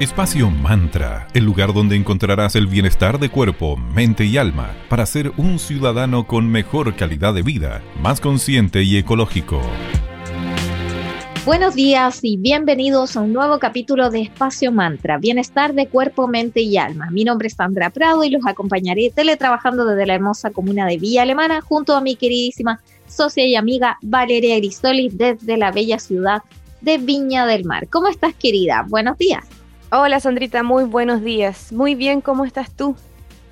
Espacio Mantra, el lugar donde encontrarás el bienestar de cuerpo, mente y alma para ser un ciudadano con mejor calidad de vida, más consciente y ecológico. Buenos días y bienvenidos a un nuevo capítulo de Espacio Mantra, Bienestar de Cuerpo, Mente y Alma. Mi nombre es Sandra Prado y los acompañaré teletrabajando desde la hermosa comuna de Villa Alemana junto a mi queridísima socia y amiga Valeria Gristoli desde la bella ciudad de Viña del Mar. ¿Cómo estás querida? Buenos días. Hola Sandrita, muy buenos días. Muy bien, ¿cómo estás tú?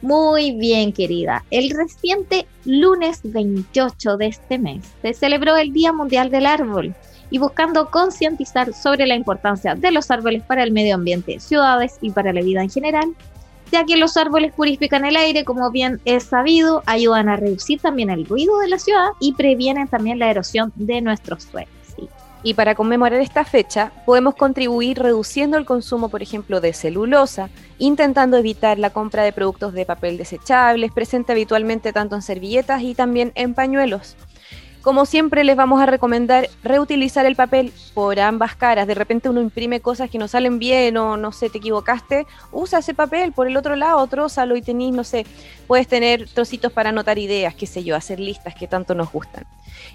Muy bien, querida. El reciente lunes 28 de este mes se celebró el Día Mundial del Árbol y buscando concientizar sobre la importancia de los árboles para el medio ambiente, ciudades y para la vida en general, ya que los árboles purifican el aire, como bien es sabido, ayudan a reducir también el ruido de la ciudad y previenen también la erosión de nuestros suelos. Y para conmemorar esta fecha, podemos contribuir reduciendo el consumo, por ejemplo, de celulosa, intentando evitar la compra de productos de papel desechables, presente habitualmente tanto en servilletas y también en pañuelos. Como siempre les vamos a recomendar reutilizar el papel por ambas caras. De repente uno imprime cosas que no salen bien o no sé, te equivocaste. Usa ese papel por el otro lado, trózalo y tenés, no sé, puedes tener trocitos para anotar ideas, qué sé yo, hacer listas que tanto nos gustan.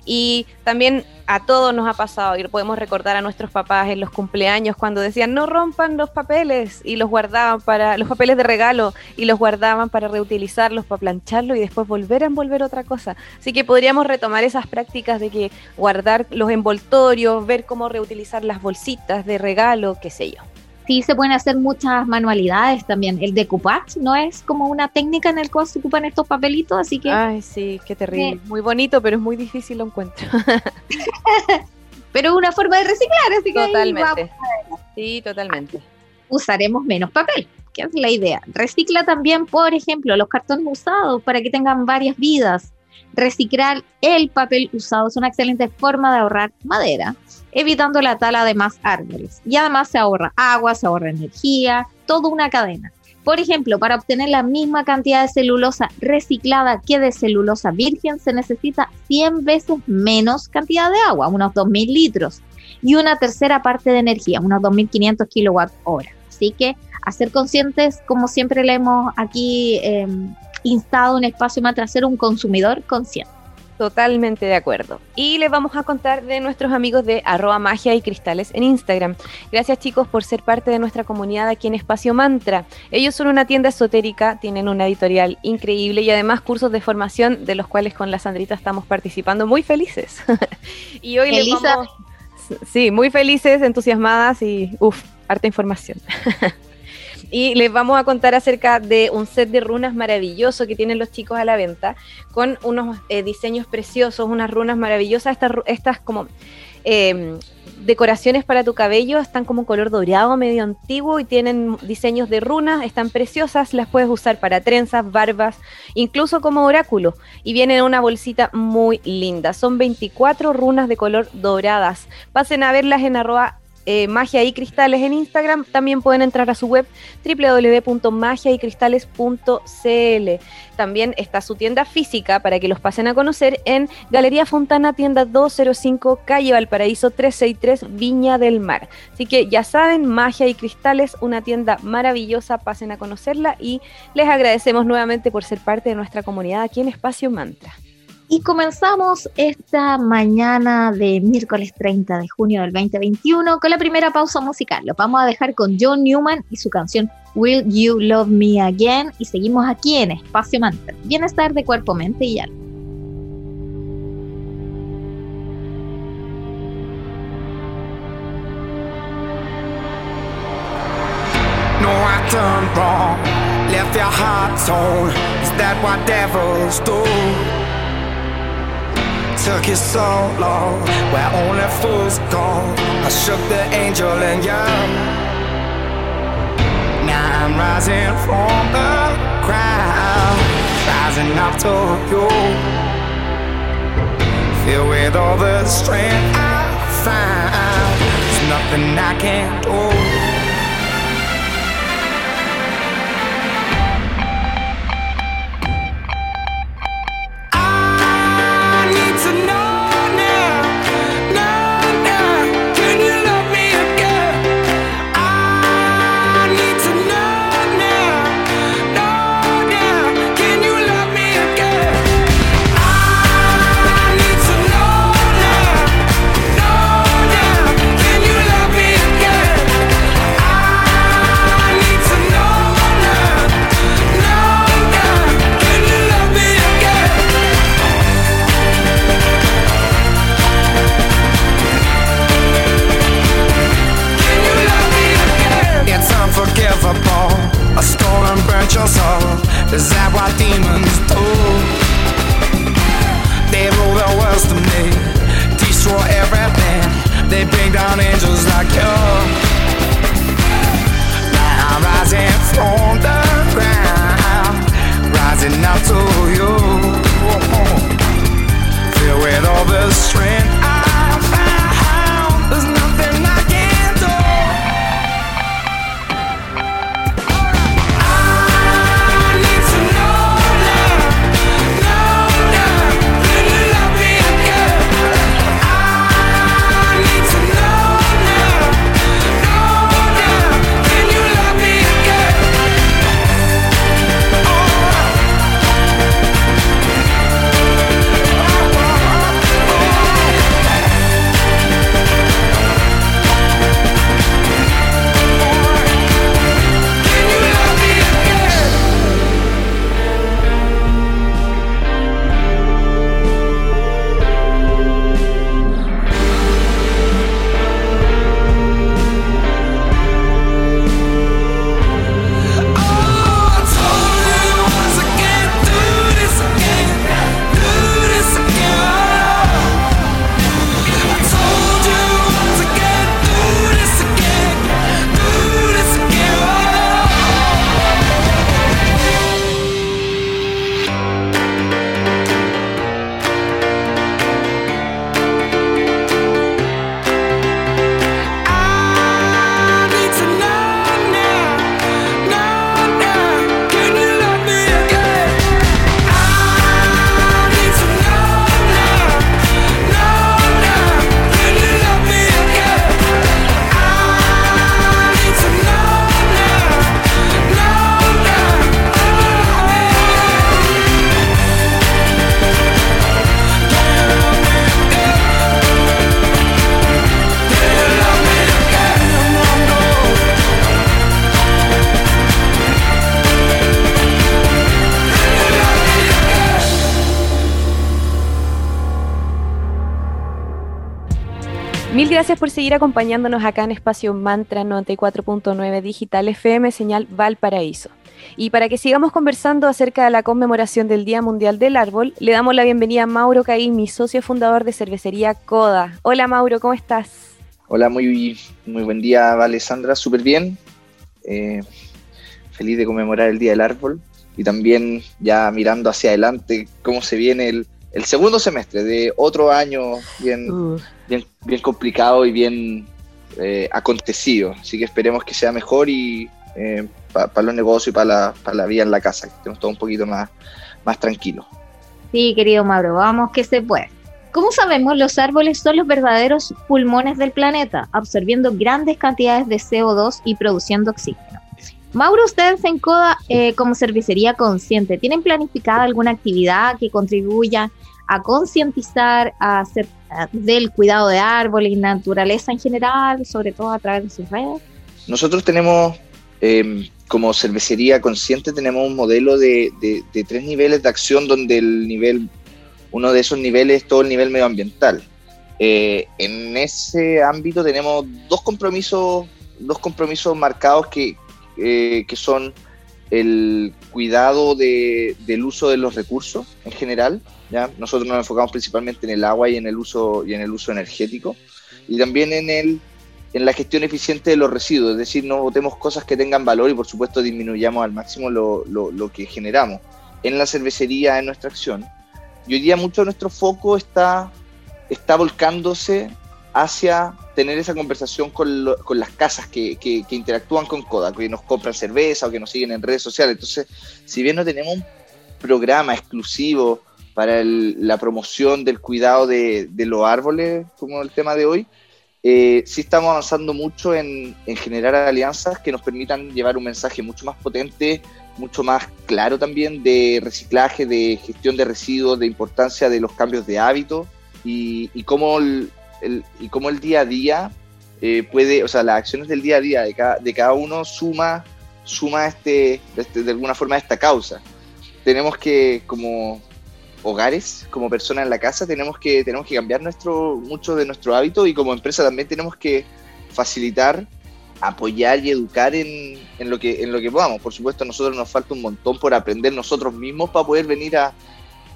Y también a todos nos ha pasado y podemos recordar a nuestros papás en los cumpleaños cuando decían no rompan los papeles y los guardaban para los papeles de regalo y los guardaban para reutilizarlos, para plancharlo y después volver a envolver otra cosa. Así que podríamos retomar esas prácticas de que guardar los envoltorios, ver cómo reutilizar las bolsitas de regalo, qué sé yo sí se pueden hacer muchas manualidades también. El decoupage no es como una técnica en la cual se ocupan estos papelitos, así que... Ay, sí, qué terrible. Muy bonito, pero es muy difícil lo encuentro. pero es una forma de reciclar, así que... Totalmente. Sí, totalmente. Usaremos menos papel, que es la idea. Recicla también, por ejemplo, los cartones usados para que tengan varias vidas. Reciclar el papel usado es una excelente forma de ahorrar madera evitando la tala de más árboles. Y además se ahorra agua, se ahorra energía, toda una cadena. Por ejemplo, para obtener la misma cantidad de celulosa reciclada que de celulosa virgen se necesita 100 veces menos cantidad de agua, unos 2.000 litros, y una tercera parte de energía, unos 2.500 kilowatt hora. Así que a ser conscientes, como siempre le hemos aquí eh, instado un espacio más ser un consumidor consciente. Totalmente de acuerdo. Y les vamos a contar de nuestros amigos de arroba magia y cristales en Instagram. Gracias chicos por ser parte de nuestra comunidad aquí en Espacio Mantra. Ellos son una tienda esotérica, tienen una editorial increíble y además cursos de formación de los cuales con la Sandrita estamos participando muy felices. y hoy les vamos... Sí, muy felices, entusiasmadas y uff, harta información. y les vamos a contar acerca de un set de runas maravilloso que tienen los chicos a la venta, con unos eh, diseños preciosos, unas runas maravillosas, estas, estas como em, decoraciones para tu cabello, están como color dorado, medio antiguo y tienen diseños de runas, están preciosas, las puedes usar para trenzas, barbas, incluso como oráculo y vienen en una bolsita muy linda. Son 24 runas de color doradas. Pasen a verlas en arroba eh, Magia y Cristales en Instagram, también pueden entrar a su web www.magiaycristales.cl. También está su tienda física para que los pasen a conocer en Galería Fontana, tienda 205, calle Valparaíso 363, Viña del Mar. Así que ya saben, Magia y Cristales, una tienda maravillosa, pasen a conocerla y les agradecemos nuevamente por ser parte de nuestra comunidad aquí en Espacio Mantra. Y comenzamos esta mañana de miércoles 30 de junio del 2021 con la primera pausa musical. Lo vamos a dejar con John Newman y su canción Will You Love Me Again y seguimos aquí en Espacio Mantra. Bienestar de cuerpo, mente y alma. No, wrong, left your heart torn. Is that what devils do? Took you so long, where only fools go. I shook the angel in you. Now I'm rising from the crowd, rising up to you. Filled with all the strength I found, there's nothing I can't do. Mil gracias por seguir acompañándonos acá en Espacio Mantra 94.9 Digital FM, señal Valparaíso. Y para que sigamos conversando acerca de la conmemoración del Día Mundial del Árbol, le damos la bienvenida a Mauro Caín, mi socio fundador de cervecería Coda. Hola Mauro, ¿cómo estás? Hola, muy, muy buen día, Alessandra, súper bien. Eh, feliz de conmemorar el Día del Árbol y también ya mirando hacia adelante cómo se viene el, el segundo semestre de otro año bien, Uh, bien, bien complicado y bien eh, acontecido. Así que esperemos que sea mejor y para los negocios y para la, para la vida en la casa, que estemos todo un poquito más, más tranquilos. Sí, querido Mauro, vamos que se puede. Como sabemos, los árboles son los verdaderos pulmones del planeta, absorbiendo grandes cantidades de CO2 y produciendo oxígeno. Mauro, ustedes en CODA, eh, como cervecería consciente, ¿tienen planificada alguna actividad que contribuya a concientizar hacer, del cuidado de árboles y naturaleza en general, sobre todo a través de sus redes? Nosotros tenemos, eh, como cervecería consciente, tenemos un modelo de, de- de tres niveles de acción donde el nivel, uno de esos niveles es todo el nivel medioambiental. Eh, en ese ámbito tenemos dos compromisos, dos compromisos marcados que, eh, que son el cuidado de- del uso de los recursos en general. ¿ya? Nosotros nos enfocamos principalmente en el agua y en el uso, y en el uso energético. Y también en el en la gestión eficiente de los residuos, es decir, no botemos cosas que tengan valor y por supuesto disminuyamos al máximo lo, lo- lo que generamos en la cervecería, en nuestra acción. Y hoy día mucho de nuestro foco está, está volcándose hacia tener esa conversación con, lo- con las casas que, que- interactúan con Coda, que nos compran cerveza o que nos siguen en redes sociales. Entonces, si bien no tenemos un programa exclusivo para la promoción del cuidado de, de los árboles, como el tema de hoy, eh, sí estamos avanzando mucho en, en generar alianzas que nos permitan llevar un mensaje mucho más potente, mucho más claro también de reciclaje, de gestión de residuos, de importancia de los cambios de hábito y, cómo y cómo el día a día eh, puede, o sea, las acciones del día a día de cada, de cada uno suma, suma este, este- de alguna forma esta causa. Tenemos que, como hogares, como personas en la casa, tenemos que, tenemos que cambiar nuestro, mucho de nuestro hábito y como empresa también tenemos que facilitar apoyar y educar en, en lo que, en lo que podamos. Por supuesto, a nosotros nos falta un montón por aprender nosotros mismos para poder venir a-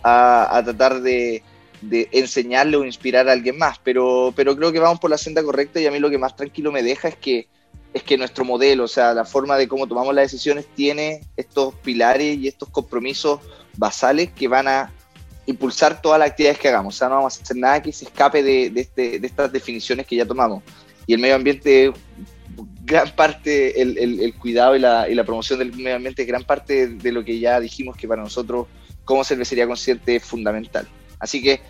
a tratar de, de enseñarle o inspirar a alguien más, pero, pero creo que vamos por la senda correcta y a mí lo que más tranquilo me deja es que, es que nuestro modelo, o sea, la forma de cómo tomamos las decisiones tiene estos pilares y estos compromisos basales que van a impulsar todas las actividades que hagamos. O sea, no vamos a hacer nada que se escape de, de este- de estas definiciones que ya tomamos. Y el medio ambiente, gran parte, el, el- el cuidado y la, y la promoción del medio ambiente es gran parte de lo que ya dijimos que para nosotros como cervecería consciente es fundamental. Así que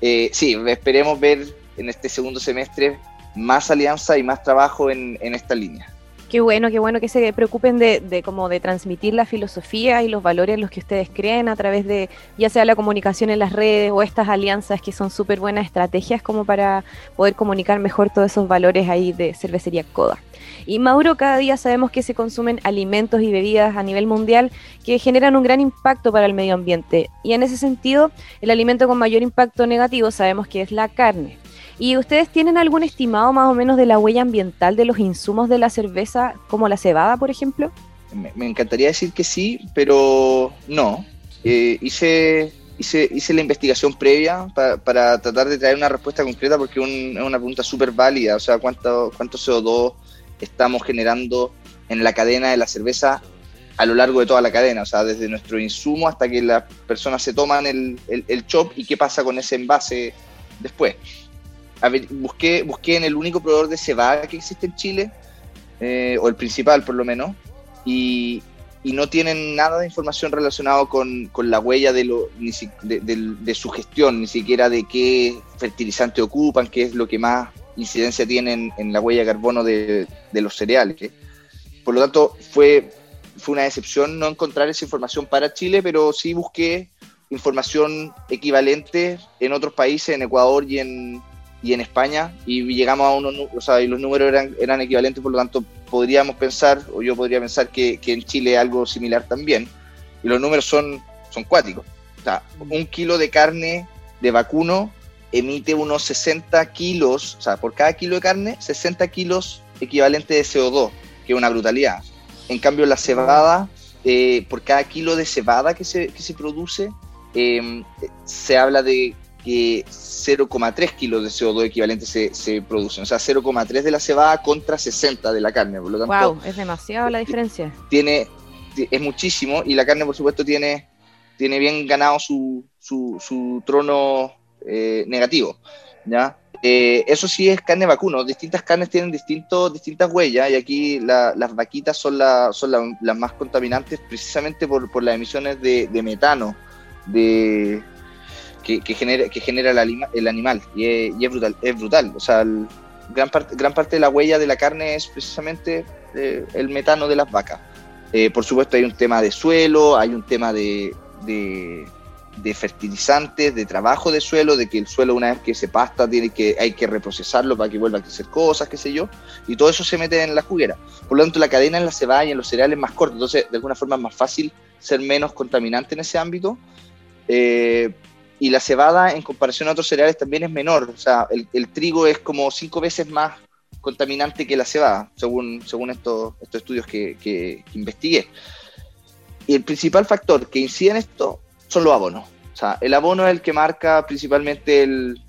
eh, sí, esperemos ver en este segundo semestre más alianza y más trabajo en, en esta línea. Qué bueno, qué bueno que se preocupen de, de como de transmitir la filosofía y los valores en los que ustedes creen a través de ya sea la comunicación en las redes o estas alianzas que son súper buenas estrategias como para poder comunicar mejor todos esos valores ahí de cervecería Coda. Y Mauro, cada día sabemos que se consumen alimentos y bebidas a nivel mundial que generan un gran impacto para el medio ambiente. Y en ese sentido, el alimento con mayor impacto negativo sabemos que es la carne. ¿Y ustedes tienen algún estimado más o menos de la huella ambiental de los insumos de la cerveza, como la cebada, por ejemplo? Me, encantaría decir que sí, pero no. Eh, hice, hice, hice la investigación previa pa- para tratar de traer una respuesta concreta porque es una pregunta súper válida. O sea, ¿cuánto, ¿cuánto CO2 estamos generando en la cadena de la cerveza a lo largo de toda la cadena? O sea, desde nuestro insumo hasta que las personas se toman el, el, el chop y qué pasa con ese envase después. A ver, busqué, busqué en el único proveedor de cebada que existe en Chile, eh, o el principal por lo menos, y, y no tienen nada de información relacionada con, con la huella de, lo, ni si- de, del- de su gestión, ni siquiera de qué fertilizante ocupan, qué es lo que más incidencia tienen en la huella de carbono de, de los cereales. Por lo tanto, fue, fue una decepción no encontrar esa información para Chile, pero sí busqué información equivalente en otros países, en Ecuador y en, y en España, y llegamos a unos, o sea, y los números eran, eran equivalentes, por lo tanto podríamos pensar, o yo podría pensar que, que en Chile algo similar también, y los números son, son cuáticos. O sea, un kilo de carne de vacuno emite unos 60 kilos, o sea, por cada kilo de carne, 60 kilos equivalente de CO2, que es una brutalidad. En cambio, la cebada, eh, por cada kilo de cebada que se, que se produce, eh, se habla de que 0,3 kilos de CO2 equivalente se, se producen. O sea, 0,3 de la cebada contra 60 de la carne. Por lo tanto, Wow, es demasiado la diferencia. tiene, ti- es muchísimo y la carne, por supuesto, tiene, tiene bien ganado su, su, su trono eh, negativo. ¿ya? Eh, eso sí es carne vacuno. Distintas carnes tienen distintos, distintas huellas y aquí la- las vaquitas son, la- son la- las más contaminantes precisamente por, por las emisiones de, de metano de, que, que genera, que genera el, anima- el animal y es, y es brutal. Es brutal. O sea, el- gran, parte gran parte de la huella de la carne es precisamente eh, el metano de las vacas. Eh, por supuesto hay un tema de suelo, hay un tema de, de, de fertilizantes, de trabajo de suelo, de que el suelo una vez que se pasta tiene que, hay que reprocesarlo para que vuelva a crecer cosas, qué sé yo, y todo eso se mete en la juguera. Por lo tanto, la cadena en la cebada y en los cereales es más corta, entonces de alguna forma es más fácil ser menos contaminante en ese ámbito. Eh, y la cebada en comparación a otros cereales también es menor, o sea, el, el trigo es como cinco veces más contaminante que la cebada, según, según estos, estos estudios que, que- que investigué. Y el principal factor que incide en esto son los abonos. O sea, el abono es el que marca principalmente el-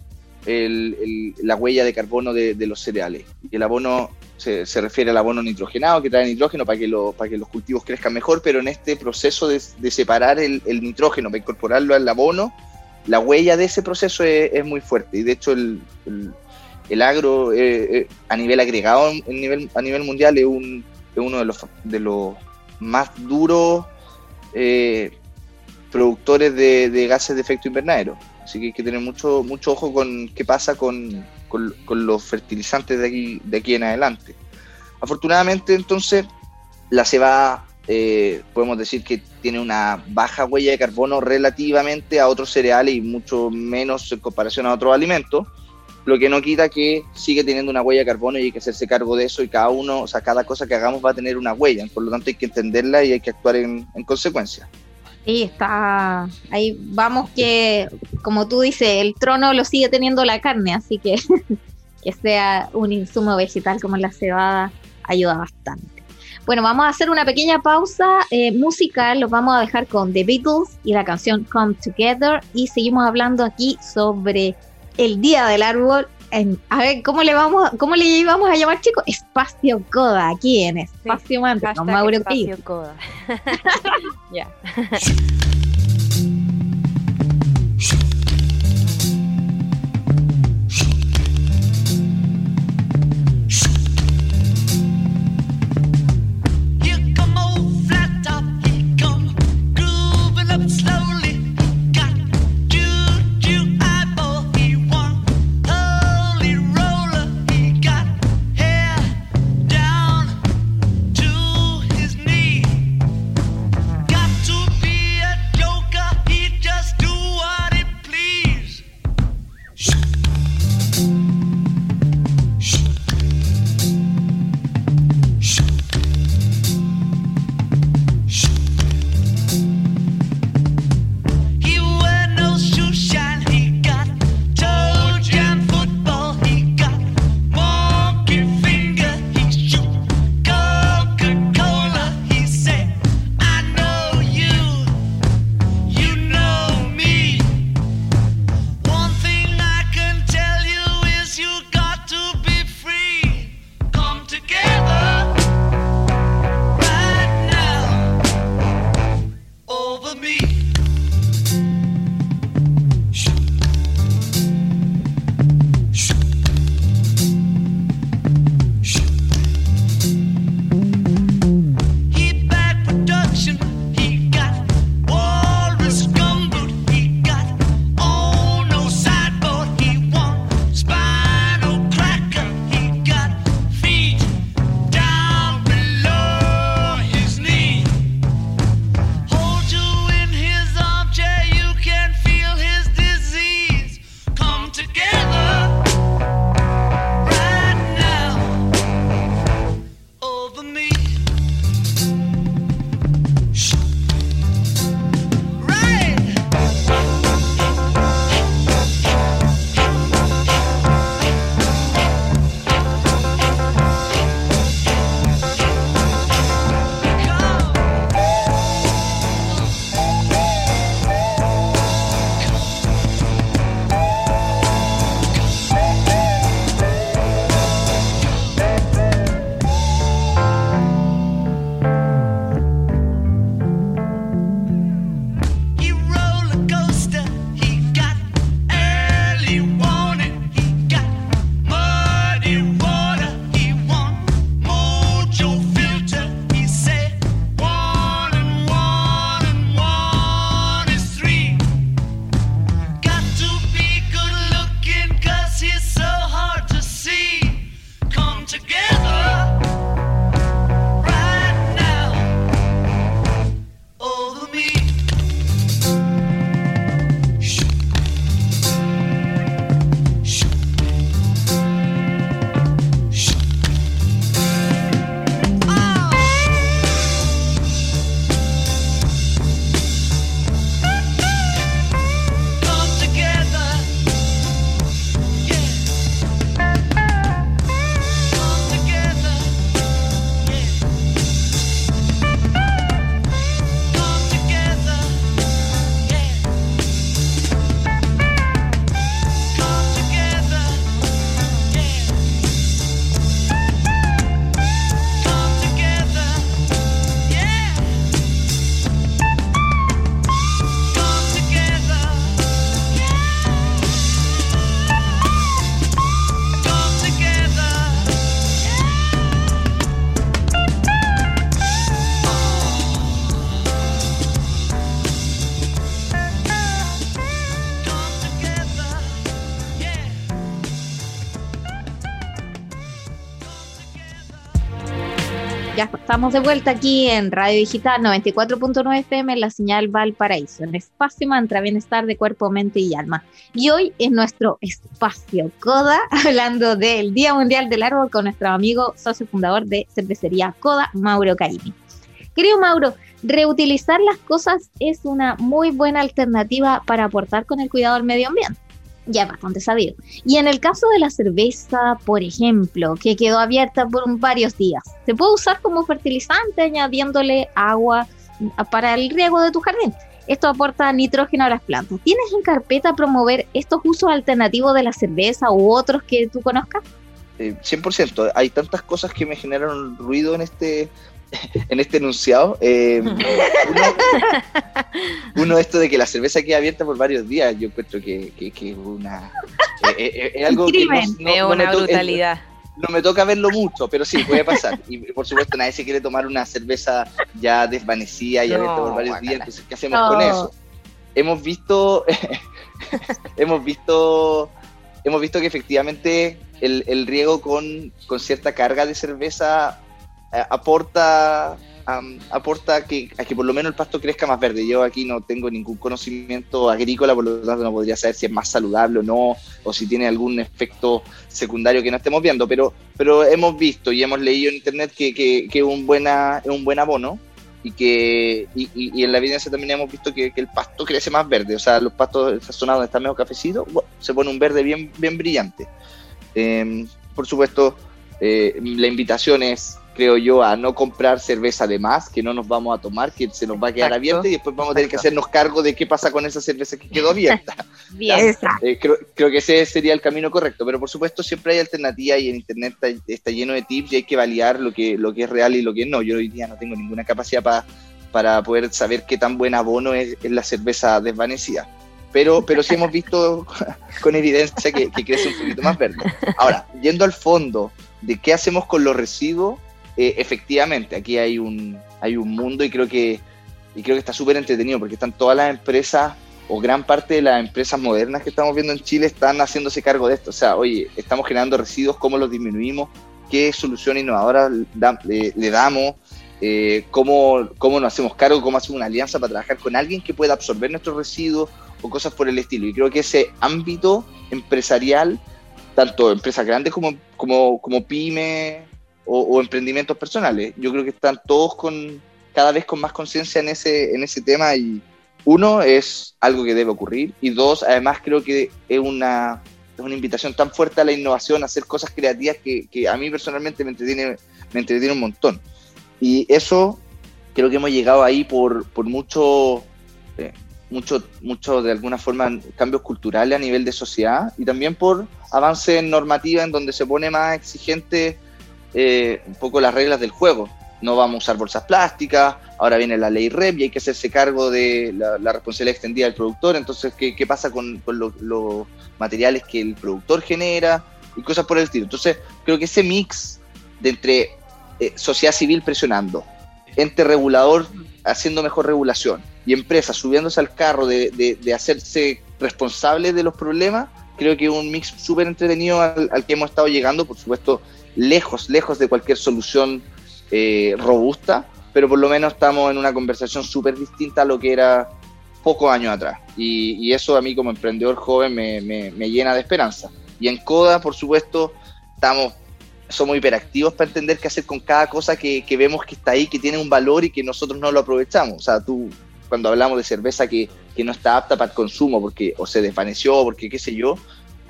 el- el- la huella de carbono de, de los cereales. Y el abono se, se refiere al abono nitrogenado, que trae nitrógeno para que, lo- para que los cultivos crezcan mejor, pero en este proceso de, de separar el, el nitrógeno para incorporarlo al abono, la huella de ese proceso es, muy fuerte. Y de hecho el, el- agro eh, eh, a nivel agregado en nivel, a nivel mundial es, un- es uno de los, de los más duros eh, productores de, gases de efecto invernadero. Así que hay que tener mucho, mucho ojo con qué pasa con, con- con los fertilizantes de aquí, de aquí en adelante. Afortunadamente, entonces, la cebada eh, podemos decir que tiene una baja huella de carbono relativamente a otros cereales y mucho menos en comparación a otros alimentos, lo que no quita que sigue teniendo una huella de carbono y hay que hacerse cargo de eso y cada uno, o sea, cada cosa que hagamos va a tener una huella, por lo tanto hay que entenderla y hay que actuar en, en consecuencia. Sí, está ahí. Vamos que, como tú dices, el trono lo sigue teniendo la carne, así que que sea un insumo vegetal como la cebada ayuda bastante. Bueno, vamos a hacer una pequeña pausa eh, musical, los vamos a dejar con The Beatles y la canción Come Together y seguimos hablando aquí sobre el Día del Árbol. En- a ver, ¿cómo le vamos, cómo le vamos a llamar, chicos? Espacio Coda, aquí en Espacio Mantra, con Mauro espacio coda. ya. Ya estamos de vuelta aquí en Radio Digital 94.9 FM en la señal Valparaíso, en Espacio Mantra, Bienestar de Cuerpo, Mente y Alma. Y hoy es nuestro espacio Coda, hablando del Día Mundial del Árbol con nuestro amigo socio fundador de cervecería Coda, Mauro Caimi. Querido Mauro, reutilizar las cosas es una muy buena alternativa para aportar con el cuidado del medio ambiente. Ya es bastante sabido. Y en el caso de la cerveza, por ejemplo, que quedó abierta por varios días, se puede usar como fertilizante añadiéndole agua para el riego de tu jardín. Esto aporta nitrógeno a las plantas. ¿Tienes en carpeta promover estos usos alternativos de la cerveza u otros que tú conozcas? Eh, 100%. Hay tantas cosas que me generaron ruido en este en este enunciado. Eh, uno, uno, esto de que la cerveza queda abierta por varios días, yo encuentro que, que, que es una eh, eh, es algo que no, no- me una eh, brutalidad. no me toca verlo mucho, pero sí, puede pasar. Y por supuesto nadie se quiere tomar una cerveza ya desvanecida y No, abierta por varios días, entonces ¿qué hacemos con eso? Hemos visto, hemos visto, hemos visto que efectivamente el, el riego con, con cierta carga de cerveza eh, aporta am, aporta que, a que por lo menos el pasto crezca más verde. Yo aquí no tengo ningún conocimiento agrícola, por lo tanto no podría saber si es más saludable o no, o si tiene algún efecto secundario que no estemos viendo, pero, pero hemos visto y hemos leído en internet que, que, que un buena, es un buen abono y que y, y- en la evidencia también hemos visto que, que el pasto crece más verde, o sea, los pastos, esa zona donde está medio cafecito, bueno, se pone un verde bien, bien brillante. Eh, por supuesto, eh, la invitación es, creo yo, a no comprar cerveza de más, que no nos vamos a tomar, que se nos va a quedar Exacto. abierta y después vamos a tener que hacernos cargo de qué pasa con esa cerveza que quedó abierta. Bien. Eh, creo, creo que ese sería el camino correcto, pero por supuesto siempre hay alternativas y en internet está, está lleno de tips y hay que validar lo que, lo que es real y lo que no. Yo hoy día no tengo ninguna capacidad pa- para poder saber qué tan buen abono es, es la cerveza desvanecida. Pero, pero sí hemos visto con evidencia que, que crece un poquito más verde. Ahora, yendo al fondo de qué hacemos con los residuos, eh, efectivamente, aquí hay un, hay un mundo y creo que, y creo que está súper entretenido porque están todas las empresas o gran parte de las empresas modernas que estamos viendo en Chile están haciéndose cargo de esto. O sea, oye, estamos generando residuos, ¿cómo los disminuimos? ¿Qué solución innovadora le, damos? Eh, ¿cómo, ¿Cómo nos hacemos cargo? ¿Cómo hacemos una alianza para trabajar con alguien que pueda absorber nuestros residuos o cosas por el estilo? Y creo que ese ámbito empresarial, tanto empresas grandes como, como, como pyme o, emprendimientos personales, yo creo que están todos con cada vez con más conciencia en ese, en ese tema y, uno, es algo que debe ocurrir y dos, además creo que es una, es una invitación tan fuerte a la innovación, a hacer cosas creativas que, que a mí personalmente me entretiene, me entretiene un montón. Y eso creo que hemos llegado ahí por, por mucho, eh, mucho, mucho, de alguna forma, cambios culturales a nivel de sociedad y también por avance en normativa en donde se pone más exigente eh, un poco las reglas del juego. No vamos a usar bolsas plásticas, ahora viene la ley REP y hay que hacerse cargo de la, responsabilidad extendida del productor, entonces, ¿qué, qué pasa con, con lo- los materiales que el productor genera y cosas por el estilo? Entonces, creo que ese mix de entre eh, sociedad civil presionando, ente regulador haciendo mejor regulación y empresas subiéndose al carro de, de- de hacerse responsables de los problemas, creo que es un mix súper entretenido al, al que hemos estado llegando, por supuesto, lejos, lejos de cualquier solución eh, robusta, pero por lo menos estamos en una conversación súper distinta a lo que era pocos años atrás. Y, eso a mí como emprendedor joven me, me- me llena de esperanza. Y en Coda, por supuesto, estamos, somos hiperactivos para entender qué hacer con cada cosa que, que vemos que está ahí, que tiene un valor y que nosotros no lo aprovechamos. O sea, tú, cuando hablamos de cerveza que, que no está apta para el consumo, porque o se desvaneció, porque qué sé yo,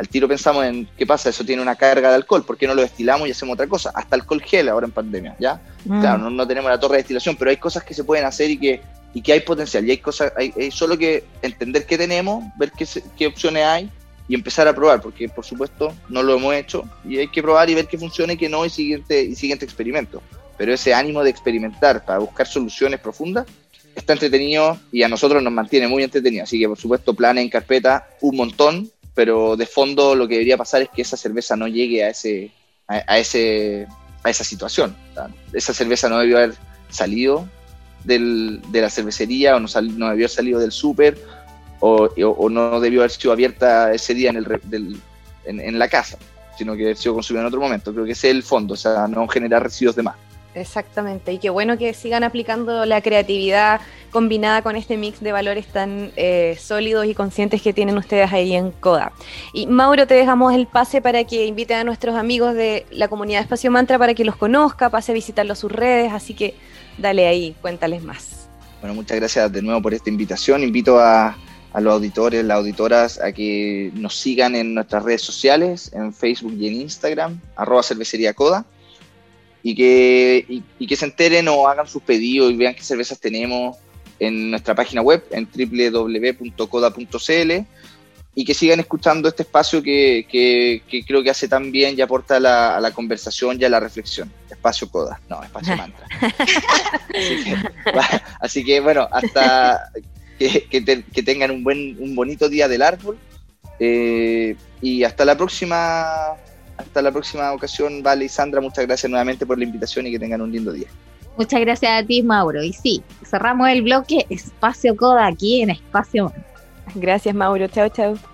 al tiro pensamos en qué pasa, eso tiene una carga de alcohol, ¿por qué no lo destilamos y hacemos otra cosa? Hasta alcohol gel ahora en pandemia, ¿ya? Claro, no, no tenemos la torre de destilación, pero hay cosas que se pueden hacer y que, y que hay potencial. Y hay cosas, hay, hay solo que entender qué tenemos, ver qué opciones hay y empezar a probar, porque por supuesto no lo hemos hecho y hay que probar y ver qué funciona y qué no y siguiente, y siguiente experimento. Pero ese ánimo de experimentar para buscar soluciones profundas está entretenido y a nosotros nos mantiene muy entretenido. Así que por supuesto planes en carpeta un montón, pero de fondo lo que debería pasar es que esa cerveza no llegue a ese, a, ese, a esa situación. Esa cerveza no debió haber salido del- de la cervecería o no, sal- no debió haber salido del súper o, o- no debió haber sido abierta ese día en, el, del- en, en la casa, sino que haber sido consumida en otro momento. Creo que ese es el fondo, o sea, no generar residuos de más. Exactamente, y qué bueno que sigan aplicando la creatividad combinada con este mix de valores tan eh, sólidos y conscientes que tienen ustedes ahí en CODA. Y Mauro, te dejamos el pase para que inviten a nuestros amigos de la comunidad Espacio Mantra para que los conozca, pase a visitarlos sus redes, así que dale ahí, cuéntales más. Bueno, muchas gracias de nuevo por esta invitación. Invito a, a los auditores, las auditoras, a que nos sigan en nuestras redes sociales, en Facebook y en Instagram, arroba cervecería coda, y que, y, y que se enteren o hagan sus pedidos y vean qué cervezas tenemos en nuestra página web, en www.coda.cl, y que sigan escuchando este espacio que, que- que creo que hace tan bien y aporta a la, a la conversación y a la reflexión. Espacio Coda, no, espacio mantra. así, que, así que, bueno, hasta que, que te- que tengan un buen, un bonito día del árbol. eh, y hasta la próxima, hasta la próxima ocasión, Vale y Sandra, muchas gracias nuevamente por la invitación y que tengan un lindo día. Muchas gracias a ti, Mauro. Y sí, cerramos el bloque Espacio Coda aquí en Espacio. Gracias, Mauro. Chao, chao.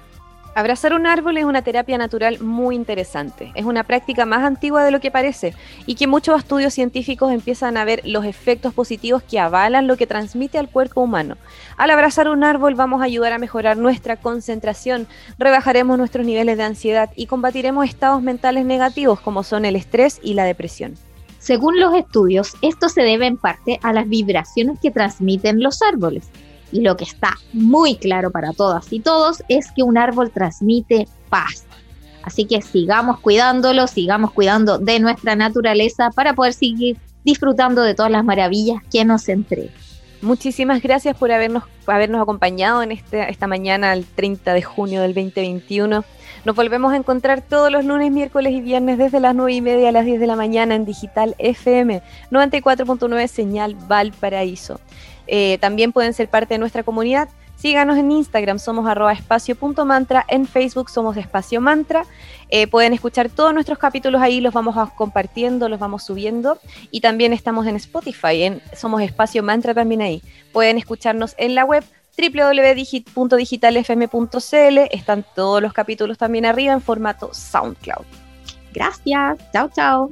Abrazar un árbol es una terapia natural muy interesante. Es una práctica más antigua de lo que parece y que muchos estudios científicos empiezan a ver los efectos positivos que avalan lo que transmite al cuerpo humano. Al abrazar un árbol vamos a ayudar a mejorar nuestra concentración, rebajaremos nuestros niveles de ansiedad y combatiremos estados mentales negativos como son el estrés y la depresión. Según los estudios, esto se debe en parte a las vibraciones que transmiten los árboles. Y lo que está muy claro para todas y todos es que un árbol transmite paz. Así que sigamos cuidándolo, sigamos cuidando de nuestra naturaleza para poder seguir disfrutando de todas las maravillas que nos entrega. Muchísimas gracias por habernos, habernos acompañado en este, esta mañana, el 30 de junio del 2021. Nos volvemos a encontrar todos los lunes, miércoles y viernes desde las 9 y media a las 10 de la mañana en Digital FM 94.9 Señal Valparaíso. Eh, también pueden ser parte de nuestra comunidad. Síganos en Instagram, somos arroba espacio.mantra, en Facebook somos espacio mantra. Eh, pueden escuchar todos nuestros capítulos ahí, los vamos compartiendo, los vamos subiendo. Y también estamos en Spotify, en Somos Espacio Mantra también ahí. Pueden escucharnos en la web www.digitalfm.cl. Están todos los capítulos también arriba en formato SoundCloud. Gracias, chao, chao.